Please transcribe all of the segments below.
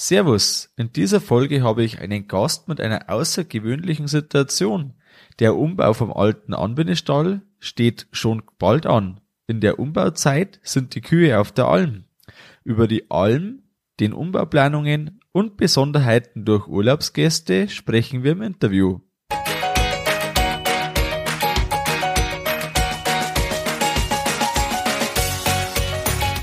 Servus, in dieser Folge habe ich einen Gast mit einer außergewöhnlichen Situation. Der Umbau vom alten Anbindestall steht schon bald an. In der Umbauzeit sind die Kühe auf der Alm. Über die Alm, den Umbauplanungen und Besonderheiten durch Urlaubsgäste sprechen wir im Interview.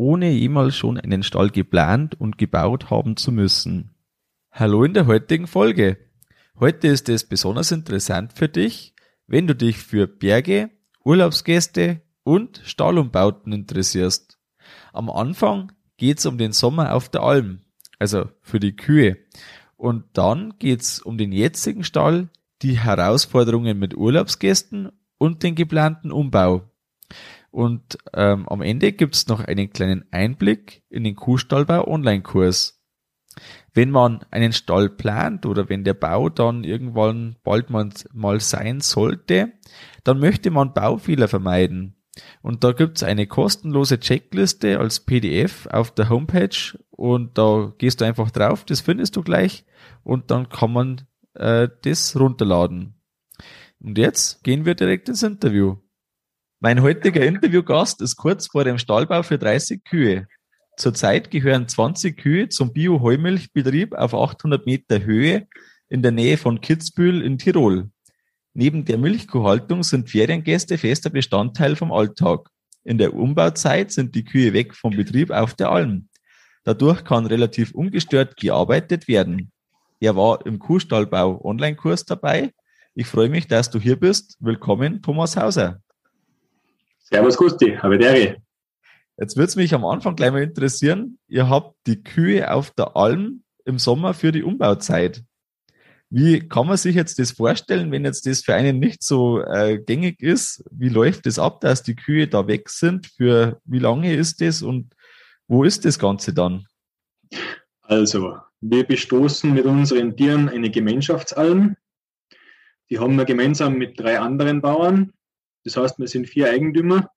ohne jemals schon einen Stall geplant und gebaut haben zu müssen. Hallo in der heutigen Folge. Heute ist es besonders interessant für dich, wenn du dich für Berge, Urlaubsgäste und Stallumbauten interessierst. Am Anfang geht's um den Sommer auf der Alm, also für die Kühe. Und dann geht's um den jetzigen Stall, die Herausforderungen mit Urlaubsgästen und den geplanten Umbau. Und ähm, am Ende gibt's noch einen kleinen Einblick in den Kuhstallbau Online-Kurs. Wenn man einen Stall plant oder wenn der Bau dann irgendwann bald mal, mal sein sollte, dann möchte man Baufehler vermeiden. Und da gibt's eine kostenlose Checkliste als PDF auf der Homepage und da gehst du einfach drauf, das findest du gleich und dann kann man äh, das runterladen. Und jetzt gehen wir direkt ins Interview. Mein heutiger Interviewgast ist kurz vor dem Stallbau für 30 Kühe. Zurzeit gehören 20 Kühe zum Bio-Heumilchbetrieb auf 800 Meter Höhe in der Nähe von Kitzbühel in Tirol. Neben der Milchkuhhaltung sind Feriengäste fester Bestandteil vom Alltag. In der Umbauzeit sind die Kühe weg vom Betrieb auf der Alm. Dadurch kann relativ ungestört gearbeitet werden. Er war im Kuhstallbau Online-Kurs dabei. Ich freue mich, dass du hier bist. Willkommen, Thomas Hauser. Servus Gusti, habe Dere. Jetzt würde es mich am Anfang gleich mal interessieren, ihr habt die Kühe auf der Alm im Sommer für die Umbauzeit. Wie kann man sich jetzt das vorstellen, wenn jetzt das für einen nicht so äh, gängig ist? Wie läuft das ab, dass die Kühe da weg sind? Für wie lange ist das und wo ist das Ganze dann? Also, wir bestoßen mit unseren Tieren eine Gemeinschaftsalm. Die haben wir gemeinsam mit drei anderen Bauern. Das heißt, wir sind vier Eigentümer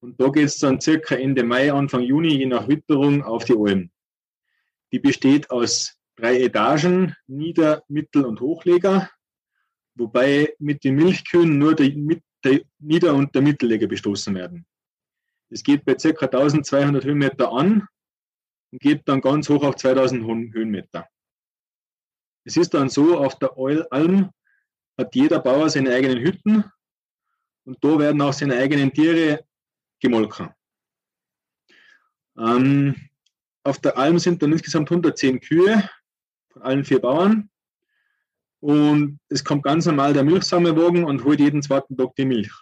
und da geht es dann circa Ende Mai, Anfang Juni, je nach Witterung, auf die Alm. Die besteht aus drei Etagen, Nieder-, Mittel- und Hochleger, wobei mit den Milchkühen nur der, der Nieder- und der Mittelleger bestoßen werden. Es geht bei circa 1200 Höhenmeter an und geht dann ganz hoch auf 2000 Höhenmeter. Es ist dann so, auf der Alm hat jeder Bauer seine eigenen Hütten und da werden auch seine eigenen Tiere gemolken. Ähm, auf der Alm sind dann insgesamt 110 Kühe von allen vier Bauern. Und es kommt ganz normal der Milchsammelwagen und holt jeden zweiten Tag die Milch.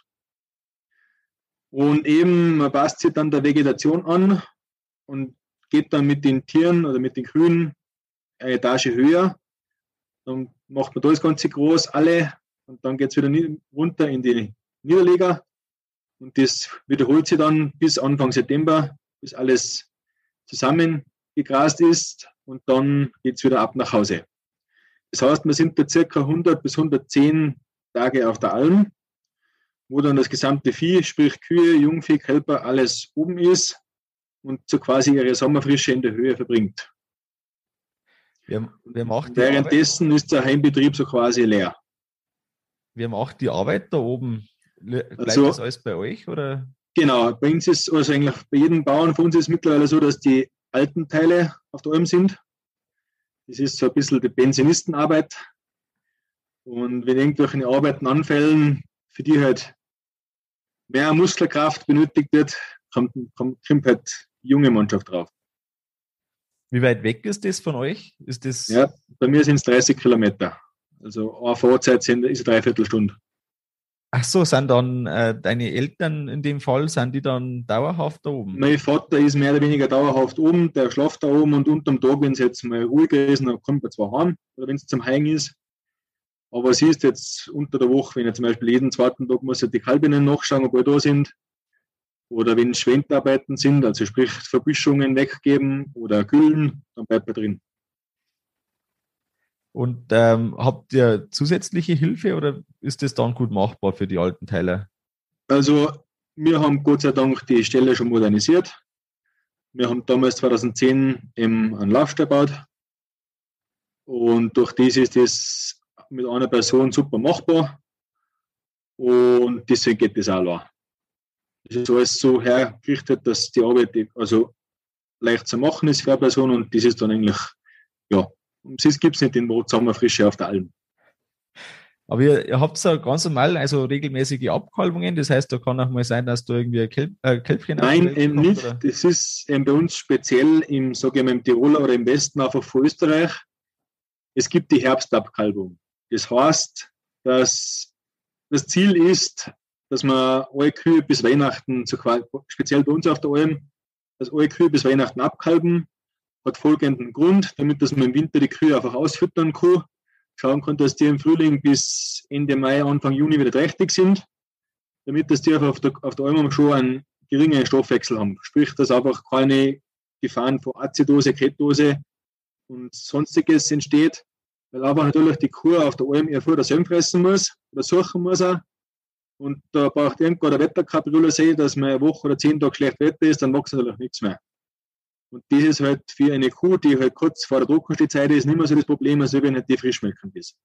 Und eben, man passt sich dann der Vegetation an und geht dann mit den Tieren oder mit den Kühen eine Etage höher. Dann macht man da das Ganze groß, alle, und dann geht es wieder runter in die Niederleger. Und das wiederholt sich dann bis Anfang September, bis alles zusammengegrast ist. Und dann geht es wieder ab nach Hause. Das heißt, wir sind da circa 100 bis 110 Tage auf der Alm, wo dann das gesamte Vieh, sprich Kühe, Jungvieh, Kälber, alles oben ist und so quasi ihre Sommerfrische in der Höhe verbringt. Wer, wer macht Währenddessen Arbeit? ist der Heimbetrieb so quasi leer. Wer macht die Arbeit da oben? Bleibt also, das alles bei euch oder? Genau, bei uns ist also eigentlich bei jedem Bauern von uns ist mittlerweile so, dass die alten Teile auf der Alm sind. Das ist so ein bisschen die Pensionistenarbeit. Und wenn irgendwelche Arbeiten anfällen, für die halt mehr Muskelkraft benötigt wird, kommt, kommt, kommt halt die junge Mannschaft drauf. Wie weit weg ist das von euch? Ist das ja, bei mir sind es 30 Kilometer. Also eine Fahrzeit sind, ist eine Dreiviertelstunde. Ach so, sind dann äh, deine Eltern in dem Fall, sind die dann dauerhaft da oben? Mein Vater ist mehr oder weniger dauerhaft oben, der schlaft da oben und unterm Tag, wenn es jetzt mal ruhiger ist, dann kommt er zwar heim oder wenn es zum Heigen ist. Aber sie ist jetzt unter der Woche, wenn er zum Beispiel jeden zweiten Tag muss er die Kalbinnen nachschauen, ob wir da sind. Oder wenn Schwendarbeiten sind, also sprich Verbüschungen weggeben oder kühlen, dann bleibt er drin. Und ähm, habt ihr zusätzliche Hilfe oder ist das dann gut machbar für die alten Teile? Also wir haben Gott sei Dank die Stelle schon modernisiert. Wir haben damals 2010 eben einen Laufstall gebaut. Und durch das ist das mit einer Person super machbar. Und deswegen geht das auch lang. Das ist alles so hergerichtet, dass die Arbeit also leicht zu machen ist für eine Person und das ist dann eigentlich, ja, das gibt es nicht in Sommerfrische auf der Alm. Aber ihr, ihr habt ja ganz normal, also regelmäßige Abkalbungen, das heißt, da kann auch mal sein, dass du irgendwie ein Kelp, äh, Kälbchen Nein, eben kommt, nicht. Oder? Das ist eben bei uns speziell im, sage ich mal, im Tiroler oder im Westen einfach von Österreich. Es gibt die Herbstabkalbung. Das heißt, dass das Ziel ist, dass man alle Kühe bis Weihnachten, speziell bei uns auf der Alm, dass alle Kühe bis Weihnachten abkalben, hat folgenden Grund, damit dass man im Winter die Kühe einfach ausfüttern kann, schauen kann, dass die im Frühling bis Ende Mai, Anfang Juni wieder trächtig sind, damit dass die auf der, auf der Alm schon einen geringen Stoffwechsel haben. Sprich, dass einfach keine Gefahren von Azidose, Ketose und sonstiges entsteht, weil aber natürlich die Kuh auf der Alm ihr Futter selber fressen muss oder suchen muss auch. Und da braucht irgendwann der Wetterkaprioler sehen, dass man eine Woche oder zehn Tage schlecht Wetter ist, dann wächst natürlich nichts mehr. Und das ist halt für eine Kuh, die halt kurz vor der Trockenstehzeit ist, nicht mehr so das Problem, als wenn halt die frischmelken ist.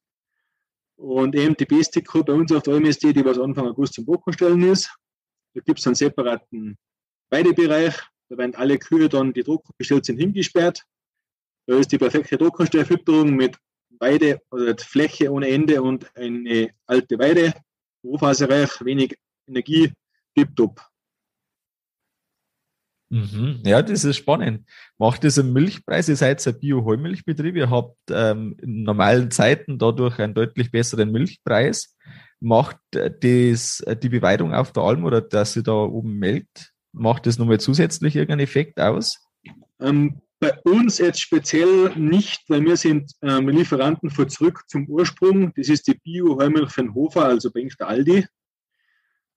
Und eben die beste Kuh bei uns auf der Alm ist die, die was Anfang August zum Trockenstellen ist. Da gibt es einen separaten Weidebereich. Da werden alle Kühe dann, die trockengestellt sind, hingesperrt. Da ist die perfekte Trockenstellfütterung mit Weide oder Fläche ohne Ende und eine alte Weide hochfaserreich, wenig Energie, tipptopp. Mhm. Ja, das ist spannend. Macht das einen Milchpreis? Ihr seid ein Bio-Heumilchbetrieb, ihr habt ähm, in normalen Zeiten dadurch einen deutlich besseren Milchpreis. Macht das die Beweidung auf der Alm oder dass sie da oben melkt, macht das nochmal zusätzlich irgendeinen Effekt aus? Ähm, bei uns jetzt speziell nicht, weil wir sind ähm, Lieferanten von zurück zum Ursprung. Das ist die Bio-Heumilch von Hofer, also bei der Aldi.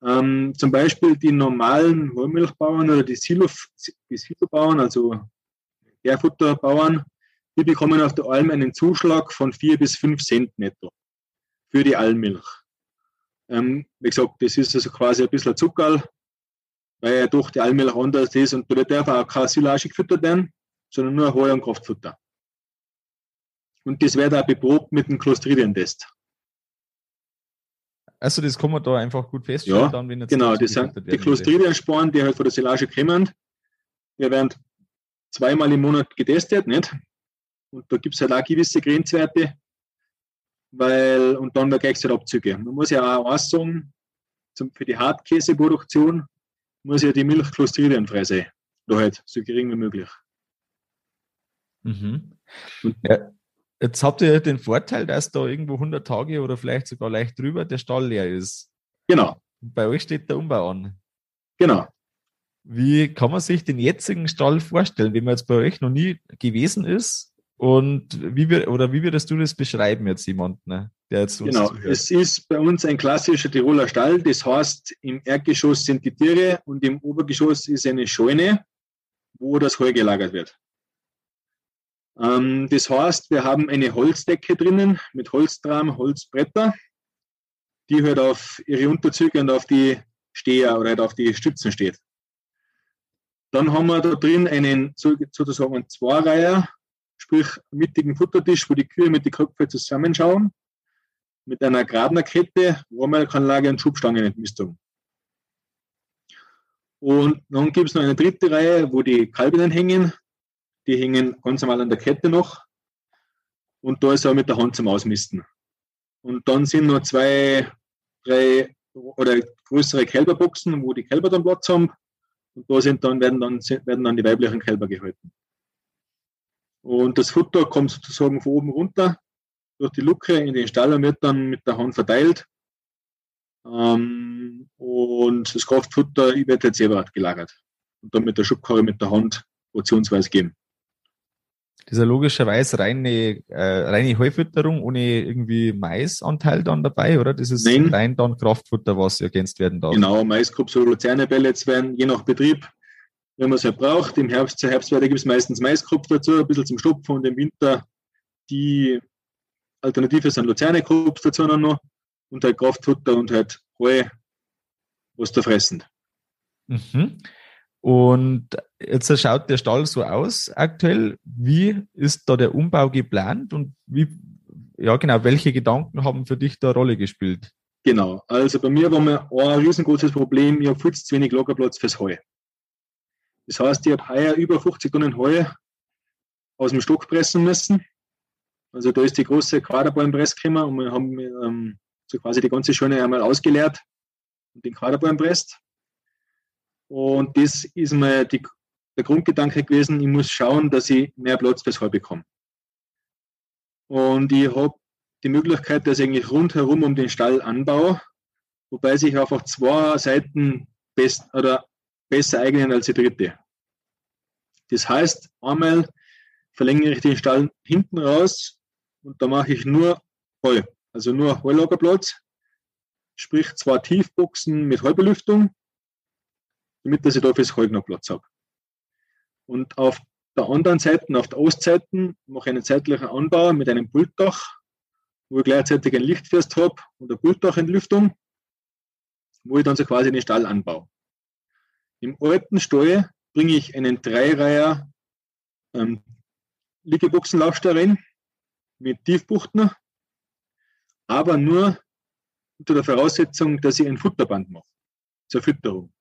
Ähm, zum Beispiel die normalen Heumilchbauern oder die, Silo, die Silobauern, also Gärfutterbauern, die bekommen auf der Alm einen Zuschlag von vier bis fünf Cent netto für die Almmilch. Ähm, wie gesagt, das ist also quasi ein bisschen Zuckerl, weil ja doch die Almmilch anders ist und da darf auch keine Silage gefüttert werden sondern nur Heu- und Kraftfutter. Und das wird auch beprobt mit dem Clostridium-Test. Also das kann man da einfach gut feststellen, ja, dann, wenn jetzt genau, das sind die Clostridium-Sporen, die halt von der Silage kommen. Die werden zweimal im Monat getestet, nicht? Und da gibt es halt auch gewisse Grenzwerte, weil, und dann der Gleichzeitabzüge. Man muss ja auch sagen, zum, für die Hartkäseproduktion muss ja die Milch clostridiumfrei sein. Da halt so gering wie möglich. Mhm. Ja, jetzt habt ihr den Vorteil, dass da irgendwo 100 Tage oder vielleicht sogar leicht drüber der Stall leer ist. Genau. Bei euch steht der Umbau an. Genau. Wie kann man sich den jetzigen Stall vorstellen, wenn man jetzt bei euch noch nie gewesen ist? Und wie wir, oder wie würdest du das beschreiben jetzt jemand, ne, der jetzt uns Genau, zuhört? es ist bei uns ein klassischer Tiroler Stall. Das heißt, im Erdgeschoss sind die Tiere und im Obergeschoss ist eine Scheune, wo das Heu gelagert wird. Ähm, das heißt, wir haben eine Holzdecke drinnen mit Holztram, Holzbretter, die halt auf ihre Unterzüge und auf die Steher oder halt auf die Stützen steht. Dann haben wir da drin einen sozusagen einen Zweireiher, sprich mittigen Futtertisch, wo die Kühe mit den Köpfen zusammenschauen, mit einer Grabnerkette, Rohrmelkanlage und Schubstangenentmistung. Und dann gibt es noch eine dritte Reihe, wo die Kalbinnen hängen, die hängen ganz normal an der Kette noch. Und da ist er mit der Hand zum Ausmisten. Und dann sind noch zwei, drei oder größere Kälberboxen, wo die Kälber dann Platz haben. Und da sind dann, werden, dann, werden dann die weiblichen Kälber gehalten. Und das Futter kommt sozusagen von oben runter durch die Luke in den Stall und wird dann mit der Hand verteilt. Ähm, und das Kraftfutter wird jetzt separat gelagert. Und dann mit der Schubkarre mit der Hand portionsweise geben. Das ist ja logischerweise reine, äh, reine Heufütterung ohne irgendwie Maisanteil dann dabei, oder? Das ist Nein. rein dann Kraftfutter, was ergänzt werden darf. Genau, Maiskrupps oder Luzerne-Pellets werden je nach Betrieb, wenn man es ja braucht. Im Herbst, zur Herbstweide gibt es meistens Maiskrupp dazu, ein bisschen zum Stopfen und im Winter die Alternative sind Luzerne-Krupps dazu noch und halt Kraftfutter und halt Heu, was da fressen. Mhm. Und jetzt schaut der Stall so aus aktuell. Wie ist da der Umbau geplant und wie, ja genau, welche Gedanken haben für dich da Rolle gespielt? Genau, also bei mir war mir ein riesengroßes Problem, ich habe viel zu wenig Lagerplatz fürs Heu. Das heißt, ich habe heuer über 50 Tonnen Heu aus dem Stock pressen müssen. Also da ist die große Quaderballenpress gekommen und wir haben ähm, so quasi die ganze Scheune einmal ausgeleert und den Quaderballen presst. Und das ist mir die, der Grundgedanke gewesen, ich muss schauen, dass ich mehr Platz fürs Heu bekomme. Und ich habe die Möglichkeit, dass ich eigentlich rundherum um den Stall anbaue, wobei sich einfach zwei Seiten best, oder besser eignen als die dritte. Das heißt, einmal verlängere ich den Stall hinten raus und da mache ich nur Heu, also nur Heulagerplatz, sprich zwei Tiefboxen mit Heubelüftung damit dass ich da fürs Heu noch Platz habe. Und auf der anderen Seite, auf der Ostseite, mache ich einen zeitlichen Anbau mit einem Pultdach, wo ich gleichzeitig ein Lichtfest habe und eine Pultdachentlüftung, wo ich dann so quasi den Stall anbaue. Im alten Stall bringe ich einen Dreireiher ähm, Liegeboxenlaufstall rein mit Tiefbuchten, aber nur unter der Voraussetzung, dass ich ein Futterband mache zur Fütterung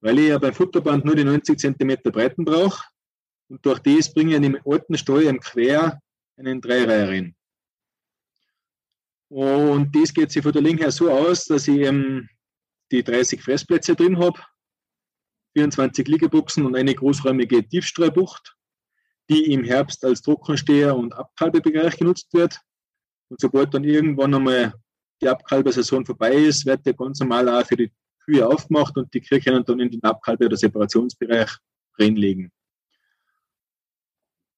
weil ich ja beim Futterband nur die 90 cm Breiten brauche. Und durch das bringe ich in dem alten Stall im Quer einen Dreireiher rein. Und das geht sich von der Länge her so aus, dass ich eben die 30 Fressplätze drin habe, 24 Liegeboxen und eine großräumige Tiefstreubucht, die im Herbst als Trockensteher und Abkalbebereich genutzt wird. Und sobald dann irgendwann einmal die Abkalbesaison vorbei ist, wird der ganz normal auch für die Kühe aufgemacht und die Kühe können dann in den Abkalbe- oder Separationsbereich reinlegen.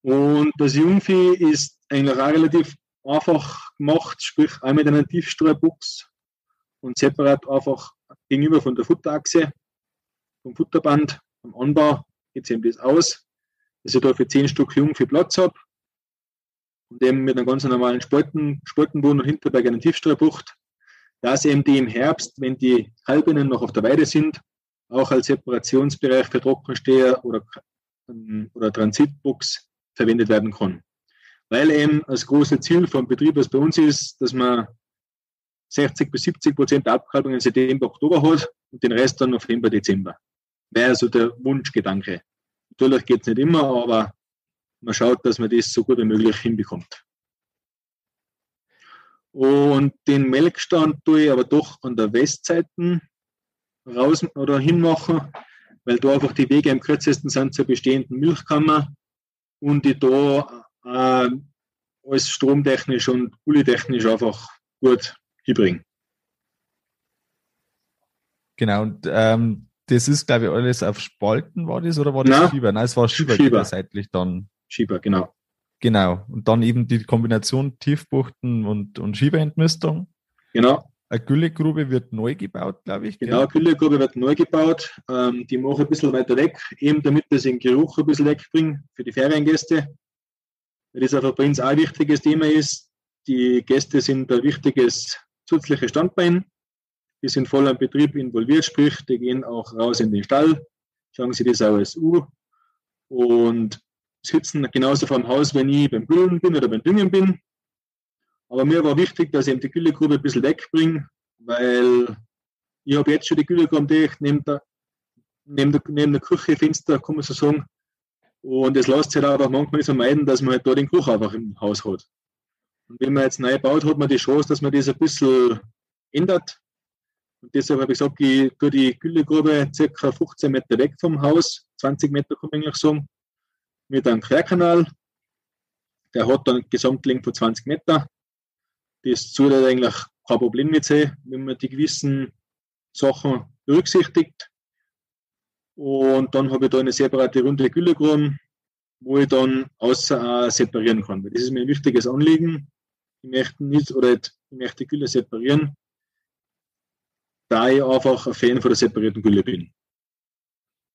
Und das Jungvieh ist eigentlich auch relativ einfach gemacht, sprich auch mit einer Tiefstreubuchs und separat einfach gegenüber von der Futterachse, vom Futterband, vom Anbau geht es eben das aus, dass ich da für zehn Stück Jungvieh Platz habe und eben mit einem ganz normalen Spalten, Spaltenboden und Hinterberg eine Tiefstreubucht dass eben die im Herbst, wenn die Kalbinnen noch auf der Weide sind, auch als Separationsbereich für Trockensteher oder, ähm, oder Transitbox verwendet werden kann. Weil eben das große Ziel vom Betrieb, was bei uns ist, dass man 60 bis 70 Prozent der Abkalbung in September, Oktober hat und den Rest dann November, Dezember. Wäre also der Wunschgedanke. Natürlich geht es nicht immer, aber man schaut, dass man das so gut wie möglich hinbekommt. Und den Melkstand tue ich aber doch an der Westseite raus oder hinmachen, weil da einfach die Wege am kürzesten sind zur bestehenden Milchkammer und die da äh, alles stromtechnisch und gullitechnisch einfach gut hinbringen. Genau, und ähm, das ist, glaube ich, alles auf Spalten war das oder war das Nein, Schieber? Nein, es war Schieber, Schieber. seitlich dann. Schieber, genau. Genau. Und dann eben die Kombination Tiefbuchten und, und Schiebeentmistung. Genau. Eine Güllegrube wird neu gebaut, glaube ich. Genau, eine Güllegrube wird neu gebaut. Ähm, die mache ich ein bisschen weiter weg, eben damit das den Geruch ein bisschen wegbringt für die Feriengäste. Weil das einfach bei uns auch ein wichtiges Thema ist. Die Gäste sind ein wichtiges zusätzliches Standbein. Die sind voll am Betrieb involviert, sprich, die gehen auch raus in den Stall, schauen sie das auch als U. Und sitzen genauso vor dem Haus, wenn ich beim Güllen bin oder beim Düngen bin. Aber mir war wichtig, dass ich eben die Güllegrube ein bisschen wegbringe, weil ich habe jetzt schon die Güllegrube dicht neben der, neben der, neben der Küche, Fenster, kann man so sagen. Und es lässt sich aber manchmal nicht vermeiden, dass man halt da den Geruch einfach im Haus hat. Und wenn man jetzt neu baut, hat man die Chance, dass man das ein bisschen ändert. Und deshalb habe ich gesagt, ich tue die Güllegrube circa 15 Meter weg vom Haus, 20 Meter kann man eigentlich sagen, mit einem Querkanal. Der hat dann eine Gesamtlänge von 20 Meter. Das zählt eigentlich kein Problem mit sein, wenn man die gewissen Sachen berücksichtigt. Und dann habe ich da eine separate runde Gülle gegraben, wo ich dann außer auch separieren kann. Das ist mir ein wichtiges Anliegen. Ich möchte nicht, oder ich möchte Gülle separieren, da ich einfach ein Fan von der separierten Gülle bin.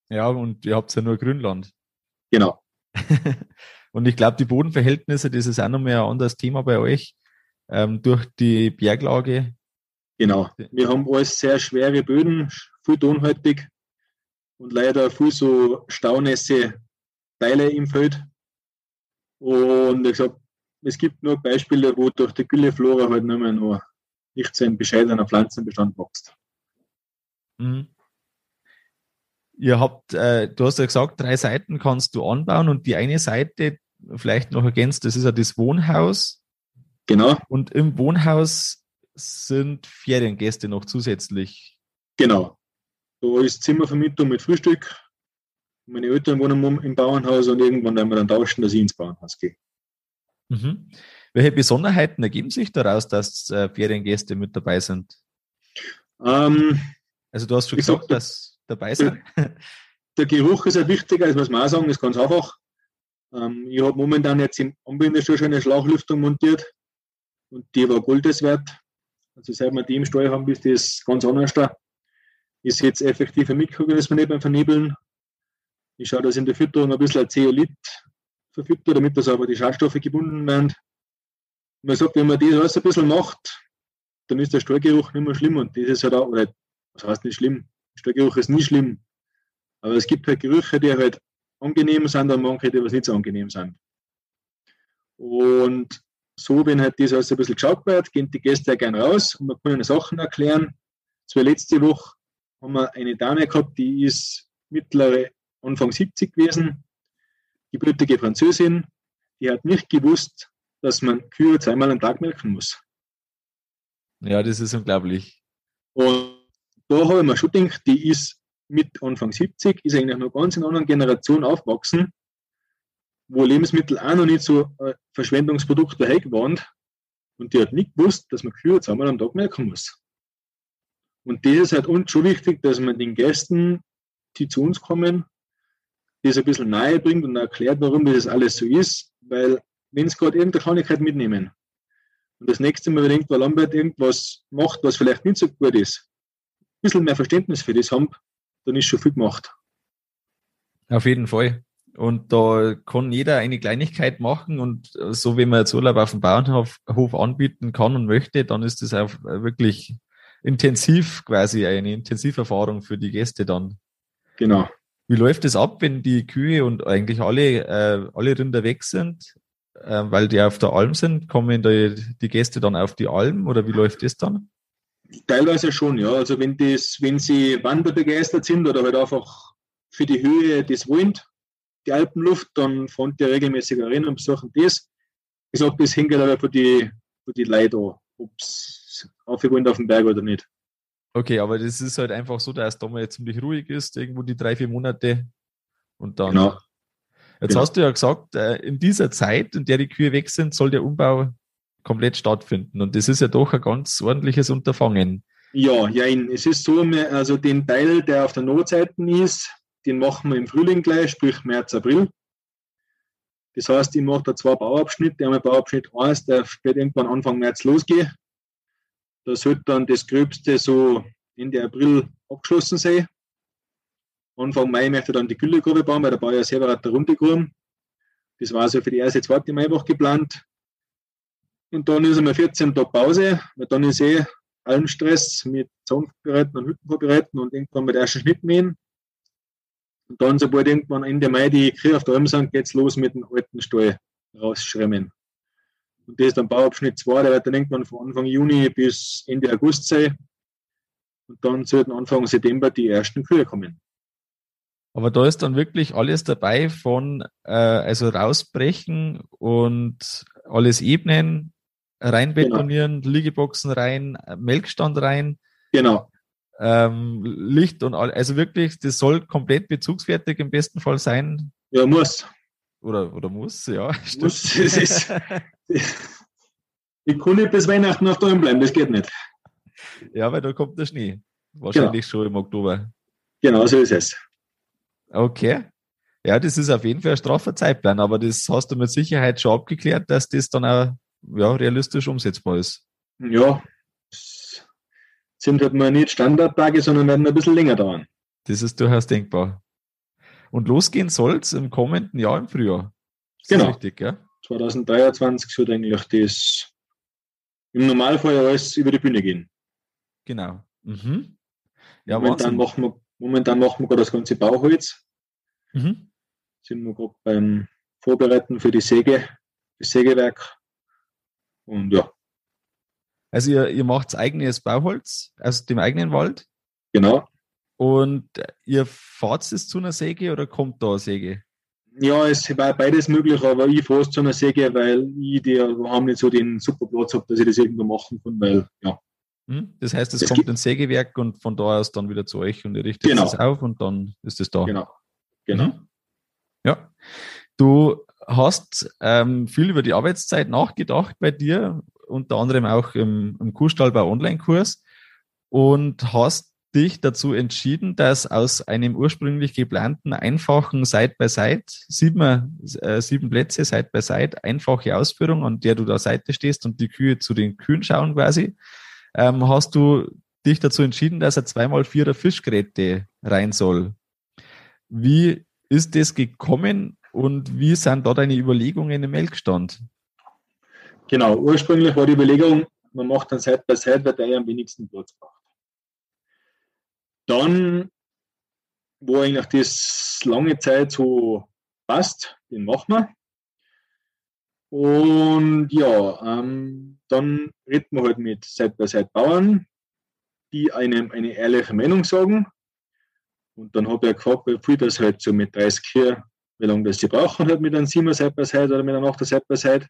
Ja, und ihr habt ja nur Grünland. Genau. Und ich glaube, die Bodenverhältnisse, das ist auch nochmal ein anderes Thema bei euch. Ähm, durch die Berglage. Genau. Wir haben alles sehr schwere Böden, viel tonhaltig und leider viel so staunässe Teile im Feld. Und ich gesagt, es gibt nur Beispiele, wo durch die Gülleflora halt nicht mehr nur nicht so ein bescheidener Pflanzenbestand wächst. Mhm. Ihr habt, äh, du hast ja gesagt, drei Seiten kannst du anbauen und die eine Seite vielleicht noch ergänzt, das ist ja das Wohnhaus. Genau. Und im Wohnhaus sind Feriengäste noch zusätzlich. Genau. Da ist Zimmervermietung mit Frühstück. Meine Eltern wohnen im Bauernhaus und irgendwann werden wir dann tauschen, dass ich ins Bauernhaus gehe. Mhm. Welche Besonderheiten ergeben sich daraus, dass äh, Feriengäste mit dabei sind? Ähm, also du hast schon gesagt, sag, dass dabei sind. Der, Geruch ist ja wichtiger, das muss man auch sagen, das ist ganz einfach. Ähm, ich habe momentan jetzt im Anbindestuhl schon eine Schlauchlüftung montiert und die war Goldes wert. Also seit wir die im Stall haben, ist das ganz anders da. Ist jetzt effektiv ein Mikroorganismus nicht beim Vernebeln. Ich schaue, dass in der Fütterung ein bisschen Zeolit verfütter, damit das aber die Schadstoffe gebunden werden. Man sagt, wenn man das alles ein bisschen macht, dann ist der Stallgeruch nicht mehr schlimm. Und das ist halt auch, oder was heißt nicht schlimm? Der Stallgeruch ist nie schlimm. Aber es gibt halt Gerüche, die halt angenehm sind und manche, die was nicht so angenehm sind. Und so, wenn halt das alles ein bisschen geschaut wird, gehen die Gäste ja gerne raus und man kann ihnen Sachen erklären. So letzte Woche haben wir eine Dame gehabt, die ist mittlere, Anfang 70 gewesen, gebürtige Französin, die hat nicht gewusst, dass man Kühe zweimal am Tag melken muss. Ja, das ist unglaublich. Und da habe ich mir schon gedacht, die ist mit Anfang 70, ist eigentlich noch ganz in einer anderen Generation aufgewachsen, wo Lebensmittel auch noch nicht so ein Verschwendungsprodukt daher waren. Und die hat nicht gewusst, dass man Kühe zweimal am Tag melken muss. Und das ist halt uns schon wichtig, dass man den Gästen, die zu uns kommen, das ein bisschen nahe bringt und erklärt, warum das alles so ist. Weil, wenn sie gerade irgendeine Kleinigkeit mitnehmen und das nächste Mal, wenn irgendwo Landwirt irgendwas macht, was vielleicht nicht so gut ist, bisschen mehr Verständnis für das haben, dann ist schon viel gemacht. Auf jeden Fall. Und da kann jeder eine Kleinigkeit machen und so wie man jetzt Urlaub auf dem Bauernhof anbieten kann und möchte, dann ist das auch wirklich intensiv quasi eine Intensiverfahrung für die Gäste dann. Genau. Wie läuft es ab, wenn die Kühe und eigentlich alle, äh, alle Rinder weg sind, äh, weil die auf der Alm sind? Kommen die, die Gäste dann auf die Alm oder wie läuft das dann? Teilweise schon, ja. Also wenn das, wenn sie wanderbegeistert sind oder halt einfach für die Höhe des wollen, die Alpenluft, dann fahren die regelmäßig rein und besuchen das. Ich sage, das hängt aber von die, von die Leute an, ob sie aufgewollt auf den Berg oder nicht. Okay, aber das ist halt einfach so, dass da mal ziemlich ruhig ist, irgendwo die drei, vier Monate und dann. Genau. Jetzt genau. hast du ja gesagt, äh, in dieser Zeit, in der die Kühe weg sind, soll der Umbau komplett stattfinden. Und das ist ja doch ein ganz ordentliches Unterfangen. Ja, ja, es ist so, also den Teil, der auf der Notseite ist, den machen wir im Frühling gleich, sprich März, April. Das heißt, ich mache da zwei Bauabschnitte. Einmal Bauabschnitt 1, der wird irgendwann Anfang März losgehen. Da sollte dann das Gröbste so Ende April abgeschlossen sein. Anfang Mai möchte ich dann die Güllegrube bauen, weil der Bauer selber hat da rumgegraben. Das war so für die erste, zweite Maiwoche geplant. Und dann ist einmal 14 Tage Pause, weil dann ist eh allen Stress mit Zaun vorbereiten und Hütten vorbereiten und irgendwann mit ersten Schnitt mähen. Und dann, sobald irgendwann Ende Mai die Kühe auf der Alm sind, geht es los mit dem alten Stall rausschremmen. Und das ist dann Bauabschnitt 2, der wird dann irgendwann von Anfang Juni bis Ende August sein. Und dann sollten Anfang September die ersten Kühe kommen. Aber da ist dann wirklich alles dabei von äh, also rausbrechen und alles ebnen, reinbetonieren, genau. Liegeboxen rein, Melkstand rein. Genau ähm, Licht und all, also wirklich, das soll komplett bezugsfertig im besten Fall sein. Ja, muss. Oder, oder muss, ja. Muss, es ist, Ich kann nicht bis Weihnachten auf daheim bleiben, das geht nicht. Ja, weil da kommt der Schnee. Wahrscheinlich genau. schon im Oktober. Genau, so ist es. Okay. Ja, das ist auf jeden Fall ein straffer Zeitplan, aber das hast du mit Sicherheit schon abgeklärt, dass das dann auch ja, realistisch umsetzbar ist. Ja, es sind halt mal nicht Standardtage, sondern werden ein bisschen länger dauern. Das ist durchaus denkbar. Und losgehen soll es im kommenden Jahr im Frühjahr. Ist genau. Richtig, ja? 2023 sollte eigentlich das im Normalfall alles über die Bühne gehen. Genau. Mhm. Ja, momentan, machen wir, momentan machen wir gerade das ganze Bauholz. Mhm. Sind wir gerade beim Vorbereiten für die Säge, das Sägewerk. Und ja. Also ihr, ihr macht eigenes Bauholz aus dem eigenen Wald? Genau. Und ihr fahrt es zu einer Säge oder kommt da eine Säge? Ja, es war beides möglich, aber ich fahre es zu einer Säge, weil ich die haben nicht so den super Platz habe, dass ich das irgendwo machen kann, weil ja. Hm? Das heißt, es, es kommt ins Sägewerk und von da aus dann wieder zu euch und ihr richtet genau. es auf und dann ist es da. Genau. Genau. Mhm. Ja. Du hast ähm, viel über die Arbeitszeit nachgedacht bei dir, unter anderem auch im, im Kuhstallbau Online-Kurs und hast dich dazu entschieden, dass aus einem ursprünglich geplanten einfachen Side-by-Side, sieben, äh, sieben Plätze Side-by-Side, einfache Ausführung, an der du da Seite stehst und die Kühe zu den Kühen schauen quasi, ähm, hast du dich dazu entschieden, dass er zweimal vierer Fischgeräte rein soll. Wie ist das gekommen und wie sind da deine Überlegungen im Melkstand? Genau, ursprünglich war die Überlegung, man macht dann Side-by-Side, weil der am wenigsten Platz braucht. Dann, wo eigentlich das lange Zeit so passt, den machen wir. Und ja, ähm, dann reden wir halt mit Side-by-Side-Bauern, die einem eine ehrliche Meinung sagen. Und dann habe ich gefragt, wie viel das halt so mit 30 hier, wie lange das sie brauchen, halt mit einem 7er Side-by-Side oder mit einem 8er Side-by-Side.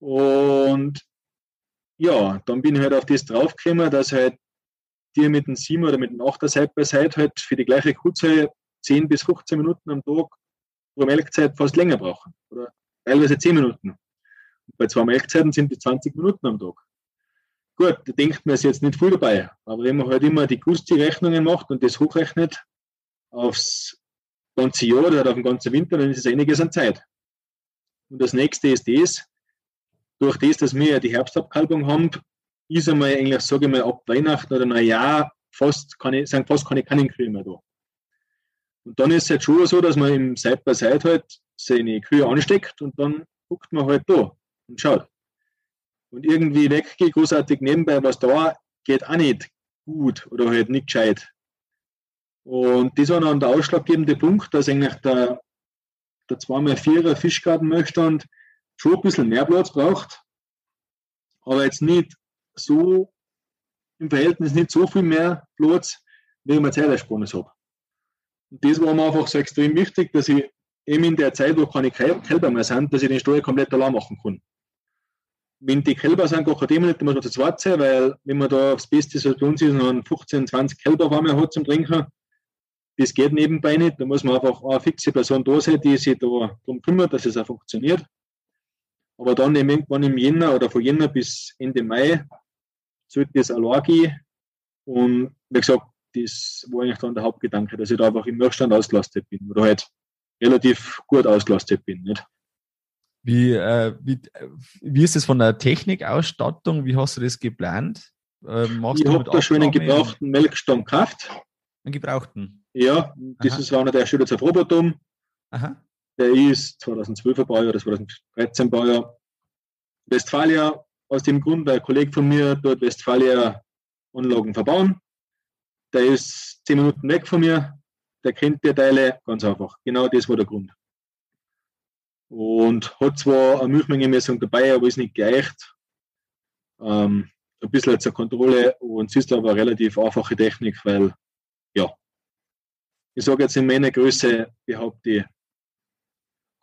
Und ja, dann bin ich halt auf das draufgekommen, dass halt die mit dem 7 oder mit dem 8er Side by Side halt für die gleiche Kuhzeit 10 bis 15 Minuten am Tag pro Melkzeit fast länger brauchen. Oder teilweise 10 Minuten. Und bei zwei Melkzeiten sind die 20 Minuten am Tag. Gut, da denkt man ist jetzt nicht viel dabei. Aber wenn man halt immer die Gusti-Rechnungen macht und das hochrechnet aufs ganze Jahr oder auf den ganzen Winter, dann ist es einiges an Zeit. Und das nächste ist das, durch das, dass wir ja die Herbstabkalbung haben, ist einmal eigentlich, sage ich mal, ab Weihnachten oder Neujahr fast keine, sind fast keine Kannenkühe mehr da. Und dann ist es halt schon so, dass man im Side by Side halt seine Kühe ansteckt und dann guckt man halt da und schaut. Und irgendwie weggehen, großartig nebenbei was da, geht auch nicht gut oder halt nicht gescheit. Und das war dann der ausschlaggebende Punkt, dass eigentlich der, der 2x4er Fischgartenmöchtstand schon ein bisschen mehr Platz braucht, aber jetzt nicht so im Verhältnis nicht so viel mehr Platz, wie ich mir Zeitersparnis habe. Und das war mir einfach so extrem wichtig, dass ich eben in der Zeit, wo keine Kälber mehr sind, dass ich den Stall komplett allein machen kann. Wenn die Kälber sind, gar kein nicht, dann muss man zu zweit sein, weil wenn man da aufs Beste so bei uns ist, noch 15, 20 Kälber warm hat zum Trinken, das geht nebenbei nicht. Da muss man einfach eine fixe Person da sein, die sich da darum kümmert, dass es auch funktioniert. Aber dann irgendwann im Jänner oder von Jänner bis Ende Mai sollte das allein gehen. Und wie gesagt, das war eigentlich dann der Hauptgedanke, dass ich da einfach im Mirstand ausgelastet bin oder halt relativ gut ausgelastet bin. Nicht? Wie, äh, wie, wie ist es von der Technikausstattung? Wie hast du das geplant? Äh, ich habe da schon einen gebrauchten Melkstand gekauft. Einen gebrauchten? Ja, das Aha. ist einer, der steht jetzt auf Robotom. Aha. Der ist 2012er Baujahr oder 2013 Baujahr. Westfalia aus dem Grund, weil ein Kollege von mir dort Westfalia Anlagen verbauen. Der ist zehn Minuten weg von mir, der kennt die Teile ganz einfach. Genau das war der Grund. Und hat zwar eine Milchmengemessung dabei, aber ist nicht geeicht. Ähm, ein bisschen zur Kontrolle und es ist aber eine relativ einfache Technik, weil, ich sage jetzt in meiner Größe, behaupte ich,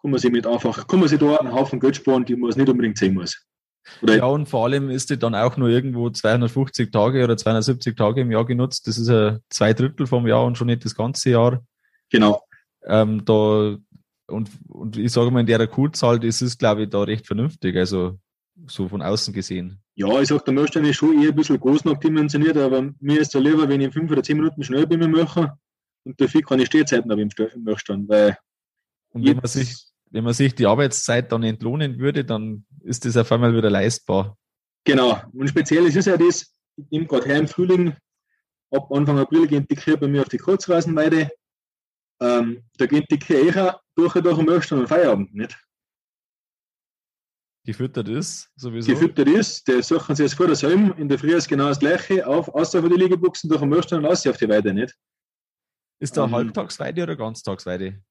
kann man sich mit einfach, kann man sich da einen Haufen Geld sparen, die man es nicht unbedingt sehen muss. Oder ja, und vor allem ist die dann auch nur irgendwo 250 Tage oder 270 Tage im Jahr genutzt. Das ist ja zwei Drittel vom Jahr und schon nicht das ganze Jahr. Genau. Ähm, da, und, und ich sage mal, in der Kurzzahl, das ist, glaube ich, da recht vernünftig. Also so von außen gesehen? Ja, ich sag, der Möchtern ist schon eher ein bisschen groß noch dimensioniert, aber mir ist es lieber, wenn ich in fünf oder zehn Minuten schnell bin mache und dafür keine Stehzeiten habe im Möchtern, weil und wenn man sich wenn man sich die Arbeitszeit dann entlohnen würde, dann ist das auf einmal wieder leistbar. Genau. Und speziell ist es ja das, ich nehme gerade her im Frühling, ab Anfang April gehen die Kühe bei mir auf die Kurzrasenweide. Ähm, da gehen die Kühe eher durch und durch am Möchtern und Feierabend, nicht? Gefüttert ist, sowieso. Gefüttert ist, der suchen sie jetzt vor der Salm, in der Früh ist genau das gleiche, auf, außer von die Liegebuchsen durch den Möchtern und aus auf die Weide, nicht? Ist da ähm, Halbtagsweide oder Ganztagsweide?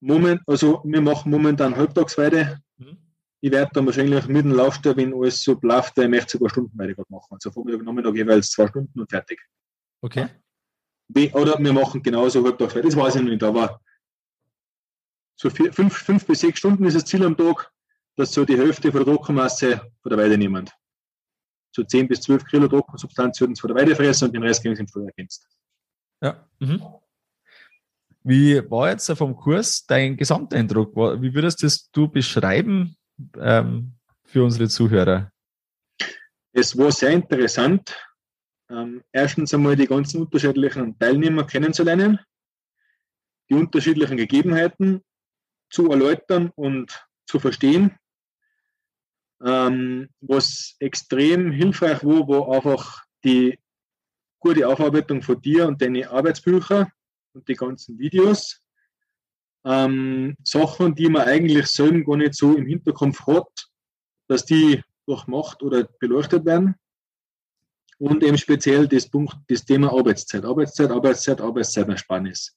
Moment, also wir machen momentan Halbtagsweide. Mhm. Ich werde dann wahrscheinlich mit dem Laufstall, wenn alles so läuft, ich möchte sogar Stundenweide gerade machen. Also Vormittag, Nachmittag jeweils zwei Stunden und fertig. Okay. Oder wir machen genauso Halbtagsweide, das weiß ich noch nicht, aber so vier, fünf, fünf bis sechs Stunden ist das Ziel am Tag, dass so die Hälfte von der Druckermasse von der Weide nehmen. So 10 bis 12 Kilo Druckensubstanz würden sie von der Weide fressen und den Rest gehen sie im Frühjahr ergänzt. Ja. Mhm. Wie war jetzt vom Kurs dein Gesamteindruck? Wie würdest das du beschreiben ähm, für unsere Zuhörer? Es war sehr interessant. Ähm, erstens einmal die ganzen unterschiedlichen Teilnehmer kennenzulernen, die unterschiedlichen Gegebenheiten zu erläutern und zu verstehen. Ähm, was extrem hilfreich war, war einfach die gute Aufarbeitung von dir und deine Arbeitsbücher und die ganzen Videos. Ähm, Sachen, die man eigentlich selber gar nicht so im Hinterkopf hat, dass die durchmacht oder beleuchtet werden. Und eben speziell das Punkt, das Thema Arbeitszeit. Arbeitszeit, Arbeitszeit, Arbeitszeitersparnis.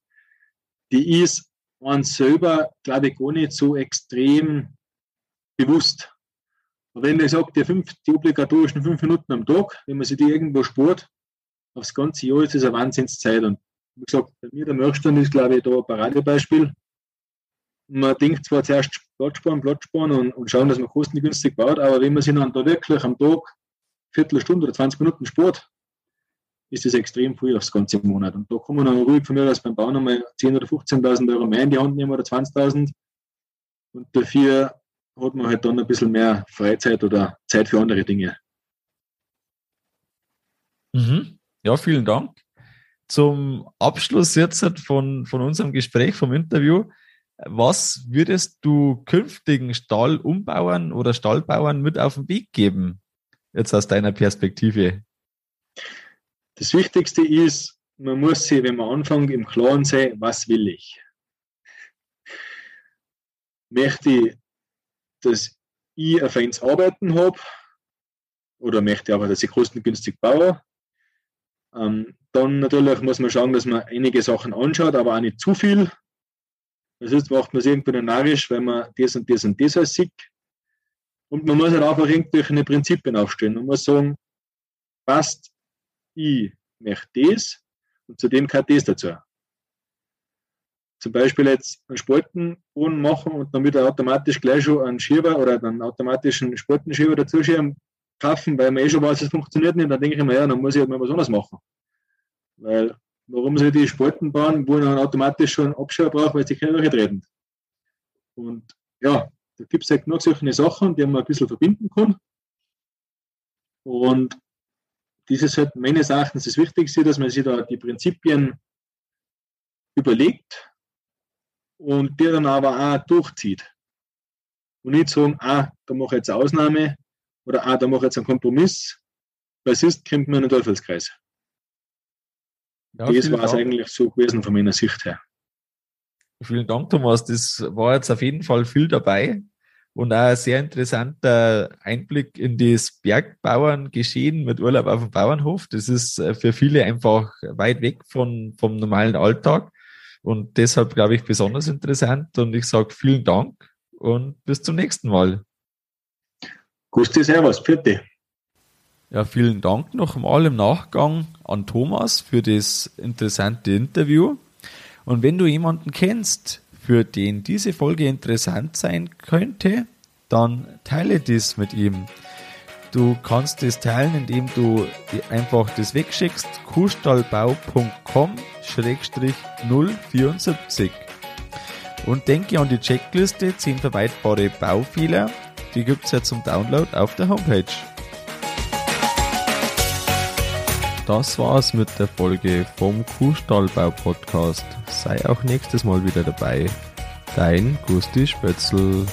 Die ist man selber, glaube ich, gar nicht so extrem bewusst. Aber wenn ich sage, die, fünf, die obligatorischen fünf Minuten am Tag, wenn man sich die irgendwo spurt, aufs ganze Jahr ist das eine Wahnsinnszeit. Und wie gesagt, bei mir der Mörkstand ist, glaube ich, da ein Paradebeispiel. Man denkt zwar zuerst Platz sparen, Platz sparen und, und schauen, dass man kostengünstig baut, aber wenn man sich dann da wirklich am Tag Viertelstunde oder 20 Minuten spart, ist das extrem viel aufs ganze Monat. Und da kann man dann ruhig von mir aus beim Bauen einmal 10.000 oder 15.000 Euro mehr in die Hand nehmen oder 20.000. Und dafür hat man halt dann ein bisschen mehr Freizeit oder Zeit für andere Dinge. Mhm. Ja, vielen Dank zum Abschluss jetzt von, von unserem Gespräch, vom Interview. Was würdest du künftigen Stallumbauern oder Stallbauern mit auf den Weg geben? Jetzt aus deiner Perspektive. Das Wichtigste ist, man muss sich, wenn man anfängt, im Klaren sein, was will ich? Möchte ich, dass ich ein feines Arbeiten habe? Oder möchte ich aber, dass ich kostengünstig baue? Ähm, dann natürlich muss man schauen, dass man einige Sachen anschaut, aber auch nicht zu viel. Das heißt, macht man es irgendwie narrisch, weil man das und das und das als sieht. Und man muss halt einfach irgendwelche Prinzipien aufstellen. Man muss sagen, passt, ich möchte das und zudem gehört das dazu. Zum Beispiel jetzt einen Spaltenboden machen und damit automatisch gleich schon einen Schieber oder einen automatischen Spaltenschieber dazu schieben, kaufen, weil man eh schon weiß, es funktioniert nicht. Dann denke ich mir, ja, dann muss ich halt mal was anderes machen. Weil, warum soll die Spalten bauen, wo man automatisch schon Abschirr braucht, weil sie keine treten. Und ja, da gibt es halt genug solche Sachen, die man ein bisschen verbinden kann. Und ist halt meines Erachtens das Wichtigste, dass man sich da die Prinzipien überlegt und die dann aber auch durchzieht. Und nicht sagen, ah, da mache ich jetzt eine Ausnahme oder ah, da mache ich jetzt einen Kompromiss, weil sonst kommt man in den Teufelskreis. Ja, das war es eigentlich so gewesen von meiner Sicht her. Vielen Dank, Thomas. Das war jetzt auf jeden Fall viel dabei und auch ein sehr interessanter Einblick in das Bergbauerngeschehen mit Urlaub auf dem Bauernhof. Das ist äh, für viele einfach weit weg von, vom normalen Alltag und deshalb glaube ich besonders interessant und ich sage vielen Dank und bis zum nächsten Mal. Gusti, servus, bitte. Ja, vielen Dank nochmal im Nachgang an Thomas für das interessante Interview. Und wenn du jemanden kennst, für den diese Folge interessant sein könnte, dann teile dies mit ihm. Du kannst es teilen, indem du einfach das wegschickst, kuhstallbau.com-074. Und denke an die Checkliste 10 vermeidbare Baufehler die gibt's ja zum Download auf der Homepage. Das war's mit der Folge vom Kuhstallbau Podcast. Sei auch nächstes Mal wieder dabei. Dein Gusti Spötzl.